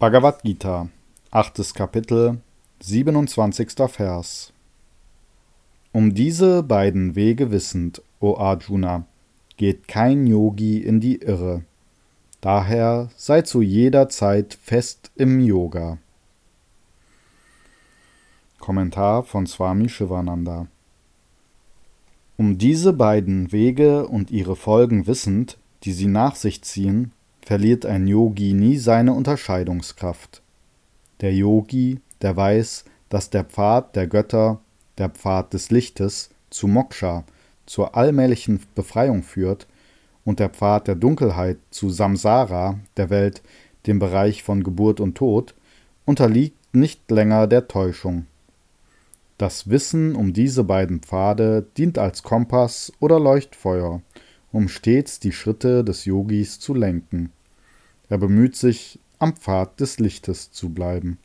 Bhagavad Gita, 8. Kapitel, 27. Vers. Um diese beiden Wege wissend, o Arjuna, geht kein Yogi in die Irre. Daher sei zu jeder Zeit fest im Yoga. Kommentar von Swami Shivananda. Um diese beiden Wege und ihre Folgen wissend, die sie nach sich ziehen, verliert ein Yogi nie seine Unterscheidungskraft. Der Yogi, der weiß, dass der Pfad der Götter, der Pfad des Lichtes, zu Moksha, zur allmählichen Befreiung führt, und der Pfad der Dunkelheit zu Samsara, der Welt, dem Bereich von Geburt und Tod, unterliegt nicht länger der Täuschung. Das Wissen um diese beiden Pfade dient als Kompass oder Leuchtfeuer, um stets die Schritte des Yogis zu lenken. Er bemüht sich, am Pfad des Lichtes zu bleiben